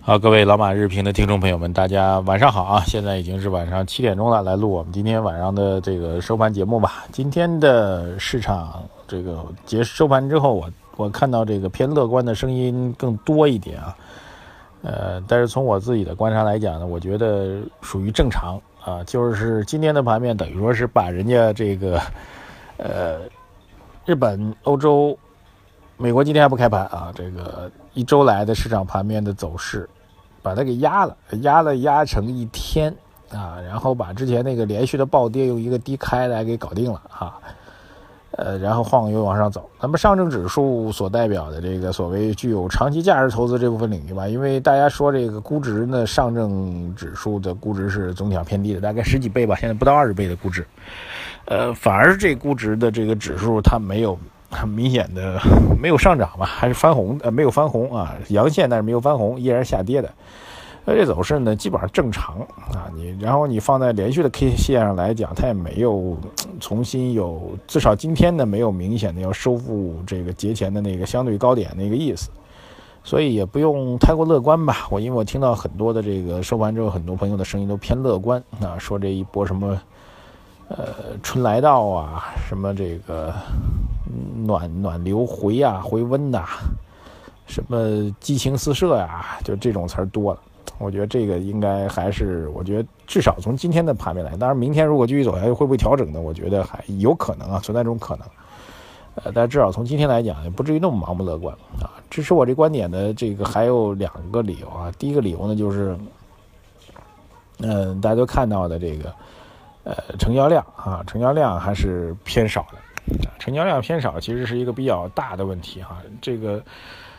好，各位老马日评的听众朋友们，大家晚上好啊！现在已经是晚上七点钟了，来录我们今天晚上的这个收盘节目吧。今天的市场这个结收盘之后，我我看到这个偏乐观的声音更多一点啊。呃，但是从我自己的观察来讲呢，我觉得属于正常啊，就是今天的盘面等于说是把人家这个呃日本、欧洲、美国今天还不开盘啊，这个一周来的市场盘面的走势。把它给压了，压了压成一天啊，然后把之前那个连续的暴跌用一个低开来给搞定了啊，呃，然后晃悠往上走。那么上证指数所代表的这个所谓具有长期价值投资这部分领域吧，因为大家说这个估值呢，上证指数的估值是总体上偏低的，大概十几倍吧，现在不到二十倍的估值，呃，反而这估值的这个指数它没有很明显的没有上涨吧，还是翻红呃没有翻红啊，阳线但是没有翻红，依然下跌的。那这走势呢，基本上正常啊。你然后你放在连续的 K 线上来讲，它也没有重新有，至少今天呢没有明显的要收复这个节前的那个相对高点那个意思，所以也不用太过乐观吧。我因为我听到很多的这个收盘之后，很多朋友的声音都偏乐观啊，说这一波什么呃春来到啊，什么这个暖暖流回啊回温呐，什么激情四射呀，就这种词儿多了。我觉得这个应该还是，我觉得至少从今天的盘面来，当然明天如果继续走下去，会不会调整呢？我觉得还有可能啊，存在这种可能。呃，但至少从今天来讲，也不至于那么盲目乐观啊。支持我这观点的这个还有两个理由啊。第一个理由呢，就是，嗯，大家都看到的这个，呃，成交量啊，成交量还是偏少的，成交量偏少其实是一个比较大的问题哈。这个。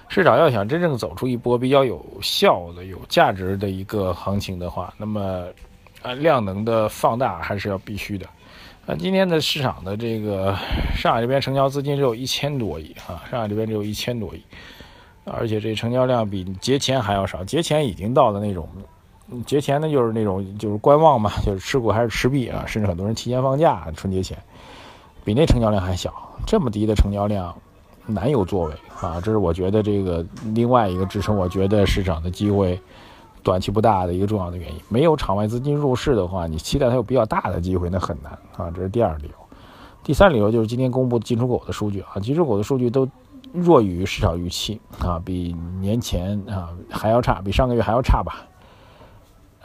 市场要想真正走出一波比较有效的、有价值的一个行情的话，那么，啊，量能的放大还是要必须的。啊，今天的市场的这个上海这边成交资金只有一千多亿啊，上海这边只有一千多亿，而且这成交量比节前还要少。节前已经到了那种，节前呢就是那种就是观望嘛，就是持股还是持币啊，甚至很多人提前放假，春节前，比那成交量还小。这么低的成交量。难有作为啊，这是我觉得这个另外一个支撑，我觉得市场的机会短期不大的一个重要的原因。没有场外资金入市的话，你期待它有比较大的机会，那很难啊。这是第二个理由。第三理由就是今天公布进出口的数据啊，进出口的数据都弱于市场预期啊，比年前啊还要差，比上个月还要差吧。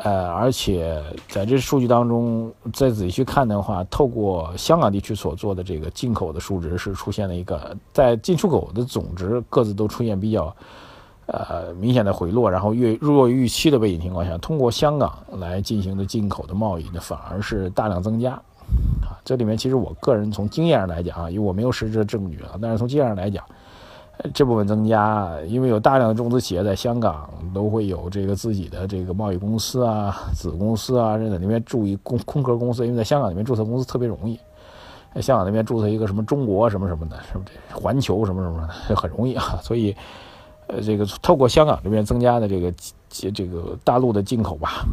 呃，而且在这数据当中，再仔细去看的话，透过香港地区所做的这个进口的数值是出现了一个，在进出口的总值各自都出现比较呃明显的回落，然后越弱于预期的背景情况下，通过香港来进行的进口的贸易呢，反而是大量增加啊。这里面其实我个人从经验上来讲啊，因为我没有实质的证据啊，但是从经验上来讲。这部分增加，因为有大量的中资企业在香港都会有这个自己的这个贸易公司啊、子公司啊，在那边注意空空壳公司，因为在香港那边注册公司特别容易，在香港那边注册一个什么中国什么什么的，什么这环球什么什么的 很容易啊，所以，呃，这个透过香港这边增加的这个这个大陆的进口吧，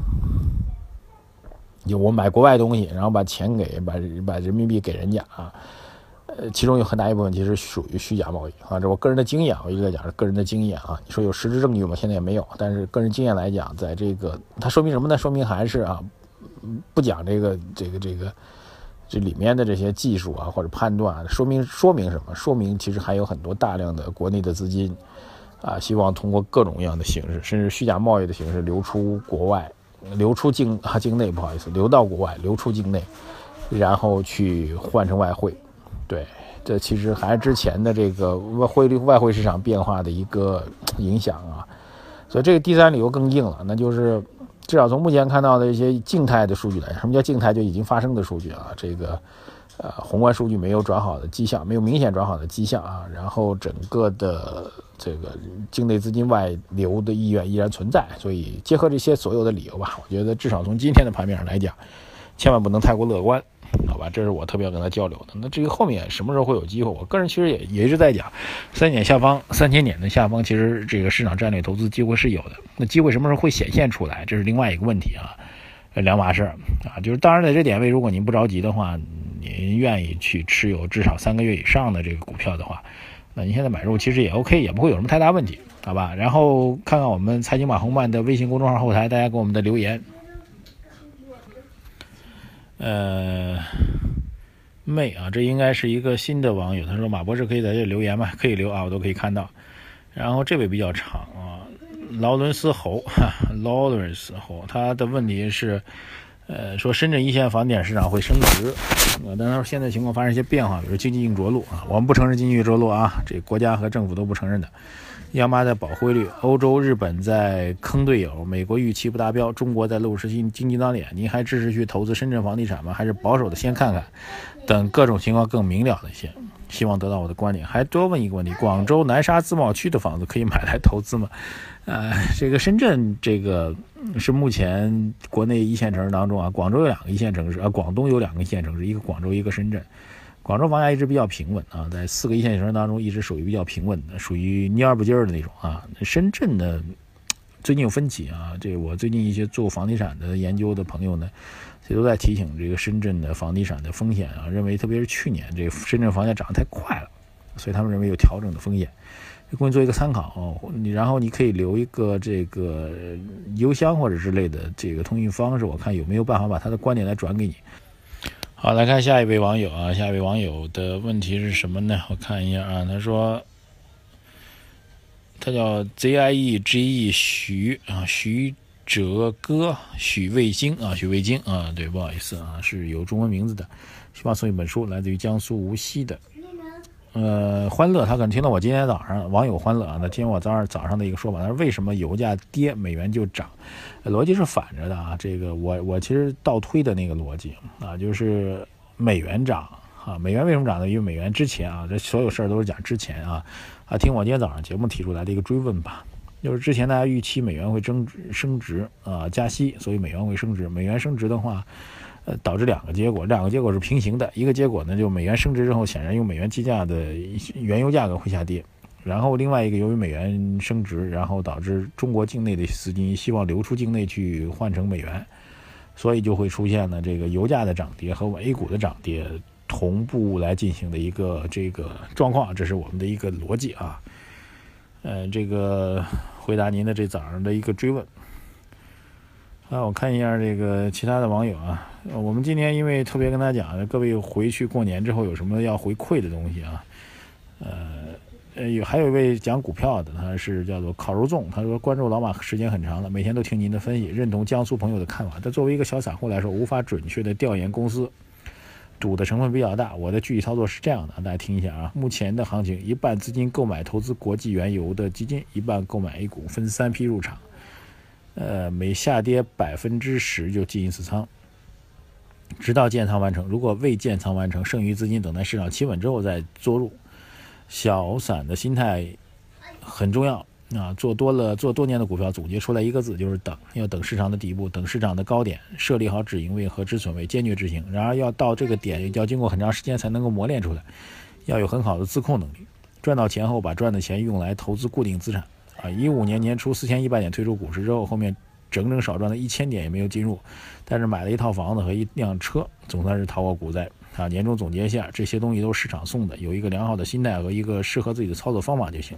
就我买国外东西，然后把钱给把把人民币给人家啊。呃，其中有很大一部分其实属于虚假贸易啊，这我个人的经验，我一直在讲是个人的经验啊。你说有实质证据吗？现在也没有，但是个人经验来讲，在这个它说明什么呢？说明还是啊，不讲这个这个这个这里面的这些技术啊或者判断，说明说明什么？说明其实还有很多大量的国内的资金啊，希望通过各种各样的形式，甚至虚假贸易的形式流出国外，流出境啊境内，不好意思，流到国外，流出境内，然后去换成外汇。对，这其实还是之前的这个外汇率、外汇市场变化的一个影响啊，所以这个第三理由更硬了，那就是至少从目前看到的一些静态的数据来，什么叫静态？就已经发生的数据啊，这个呃宏观数据没有转好的迹象，没有明显转好的迹象啊，然后整个的这个境内资金外流的意愿依然存在，所以结合这些所有的理由吧，我觉得至少从今天的盘面上来讲，千万不能太过乐观。好吧，这是我特别要跟他交流的。那至于后面什么时候会有机会，我个人其实也也一直在讲，三点下方、三千点的下方，其实这个市场战略投资机会是有的。那机会什么时候会显现出来，这是另外一个问题啊，两码事儿啊。就是当然在这点位，如果您不着急的话，您愿意去持有至少三个月以上的这个股票的话，那您现在买入其实也 OK，也不会有什么太大问题。好吧？然后看看我们财经马红漫的微信公众号后台，大家给我们的留言。呃，妹啊，这应该是一个新的网友，他说马博士可以在这留言吗？可以留啊，我都可以看到。然后这位比较长啊，劳伦斯猴哈，劳伦斯猴，他的问题是。呃，说深圳一线房地产市场会升值，呃，但是现在情况发生一些变化，比如经济硬着陆啊，我们不承认经济硬着陆啊，这国家和政府都不承认的。央妈在保汇率，欧洲、日本在坑队友，美国预期不达标，中国在露实经经济当脸，您还支持去投资深圳房地产吗？还是保守的先看看，等各种情况更明了的些？希望得到我的观点。还多问一个问题：广州南沙自贸区的房子可以买来投资吗？呃，这个深圳这个。是目前国内一线城市当中啊，广州有两个一线城市啊，广东有两个一线城市，一个广州，一个深圳。广州房价一直比较平稳啊，在四个一线城市当中一直属于比较平稳的，属于蔫不唧儿的那种啊。深圳呢，最近有分歧啊，这我最近一些做房地产的研究的朋友呢，也都在提醒这个深圳的房地产的风险啊，认为特别是去年这深圳房价涨得太快了，所以他们认为有调整的风险。供你做一个参考，你然后你可以留一个这个邮箱或者之类的这个通讯方式，我看有没有办法把他的观点来转给你。好，来看下一位网友啊，下一位网友的问题是什么呢？我看一下啊，他说他叫 ZIEGE 徐啊，徐哲哥，许卫京啊，许卫京啊，对，不好意思啊，是有中文名字的，希望送一本书，来自于江苏无锡的。呃，欢乐，他可能听到我今天早上网友欢乐啊，那听我早上早上的一个说法，他说为什么油价跌，美元就涨？逻辑是反着的啊。这个我我其实倒推的那个逻辑啊，就是美元涨啊，美元为什么涨呢？因为美元之前啊，这所有事儿都是讲之前啊啊，听我今天早上节目提出来的一个追问吧，就是之前大家预期美元会增值升值啊，加息，所以美元会升值。美元升值的话。呃，导致两个结果，两个结果是平行的。一个结果呢，就美元升值之后，显然用美元计价的原油价格会下跌。然后另外一个，由于美元升值，然后导致中国境内的资金希望流出境内去换成美元，所以就会出现了这个油价的涨跌和 A 股的涨跌同步来进行的一个这个状况。这是我们的一个逻辑啊。呃，这个回答您的这早上的一个追问。啊，我看一下这个其他的网友啊，我们今天因为特别跟他讲，各位回去过年之后有什么要回馈的东西啊？呃，呃，有还有一位讲股票的，他是叫做烤肉粽，他说关注老马时间很长了，每天都听您的分析，认同江苏朋友的看法。但作为一个小散户来说，无法准确的调研公司，赌的成分比较大。我的具体操作是这样的，大家听一下啊，目前的行情，一半资金购买投资国际原油的基金，一半购买 A 股，分三批入场。呃，每下跌百分之十就进一次仓，直到建仓完成。如果未建仓完成，剩余资金等待市场企稳之后再做入。小散的心态很重要啊！做多了做多年的股票，总结出来一个字就是等，要等市场的底部，等市场的高点，设立好止盈位和止损位，坚决执行。然而要到这个点，要经过很长时间才能够磨练出来，要有很好的自控能力。赚到钱后，把赚的钱用来投资固定资产。啊，一五年年初四千一百点退出股市之后，后面整整少赚了一千点也没有进入，但是买了一套房子和一辆车，总算是逃过股灾。啊，年终总结一下，这些东西都是市场送的，有一个良好的心态和一个适合自己的操作方法就行。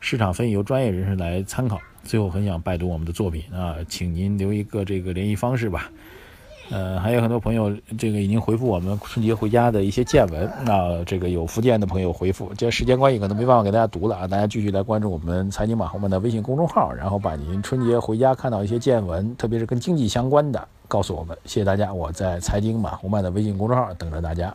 市场分析由专业人士来参考。最后很想拜读我们的作品啊，请您留一个这个联系方式吧。呃，还有很多朋友，这个已经回复我们春节回家的一些见闻。那这个有福建的朋友回复，这时间关系可能没办法给大家读了啊。大家继续来关注我们财经马红们的微信公众号，然后把您春节回家看到一些见闻，特别是跟经济相关的，告诉我们。谢谢大家，我在财经马红漫的微信公众号等着大家。